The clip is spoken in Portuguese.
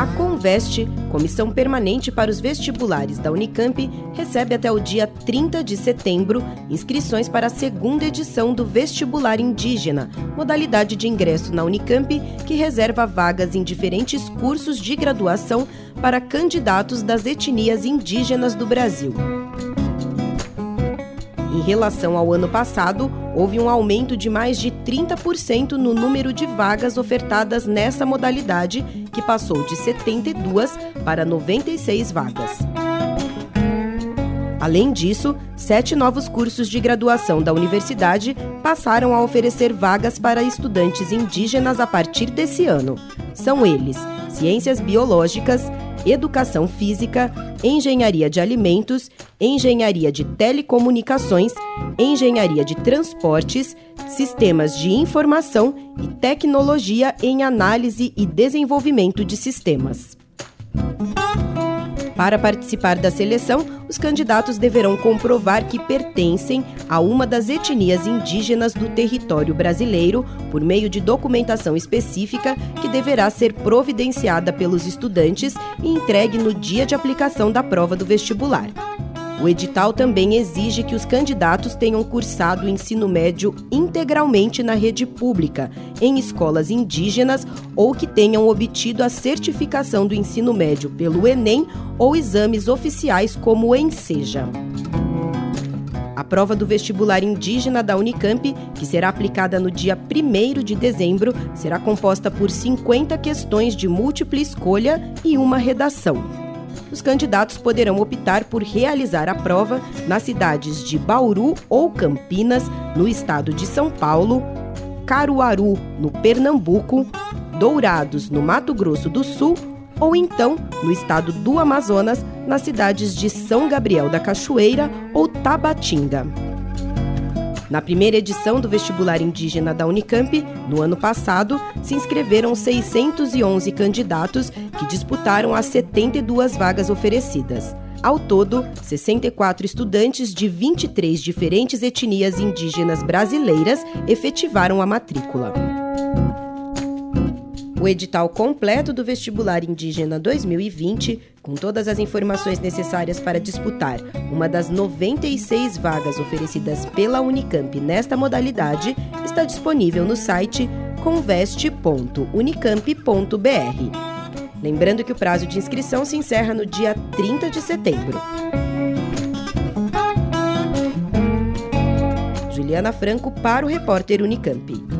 A Conveste, Comissão Permanente para os Vestibulares da Unicamp, recebe até o dia 30 de setembro inscrições para a segunda edição do Vestibular Indígena, modalidade de ingresso na Unicamp que reserva vagas em diferentes cursos de graduação para candidatos das etnias indígenas do Brasil. Em relação ao ano passado, houve um aumento de mais de 30% no número de vagas ofertadas nessa modalidade, que passou de 72 para 96 vagas. Além disso, sete novos cursos de graduação da universidade passaram a oferecer vagas para estudantes indígenas a partir desse ano. São eles: Ciências Biológicas, Educação Física, Engenharia de Alimentos, Engenharia de Telecomunicações, Engenharia de Transportes, Sistemas de Informação e Tecnologia em Análise e Desenvolvimento de Sistemas. Para participar da seleção, os candidatos deverão comprovar que pertencem a uma das etnias indígenas do território brasileiro por meio de documentação específica que deverá ser providenciada pelos estudantes e entregue no dia de aplicação da prova do vestibular. O edital também exige que os candidatos tenham cursado o ensino médio integralmente na rede pública, em escolas indígenas ou que tenham obtido a certificação do ensino médio pelo Enem ou exames oficiais como o Enseja. A prova do vestibular indígena da Unicamp, que será aplicada no dia 1 de dezembro, será composta por 50 questões de múltipla escolha e uma redação os candidatos poderão optar por realizar a prova nas cidades de Bauru ou Campinas, no estado de São Paulo, Caruaru, no Pernambuco, Dourados, no Mato Grosso do Sul, ou então no estado do Amazonas, nas cidades de São Gabriel da Cachoeira ou Tabatinga. Na primeira edição do vestibular indígena da Unicamp, no ano passado, se inscreveram 611 candidatos que disputaram as 72 vagas oferecidas. Ao todo, 64 estudantes de 23 diferentes etnias indígenas brasileiras efetivaram a matrícula. O edital completo do Vestibular Indígena 2020, com todas as informações necessárias para disputar uma das 96 vagas oferecidas pela Unicamp nesta modalidade, está disponível no site conveste.unicamp.br. Lembrando que o prazo de inscrição se encerra no dia 30 de setembro. Juliana Franco para o repórter Unicamp.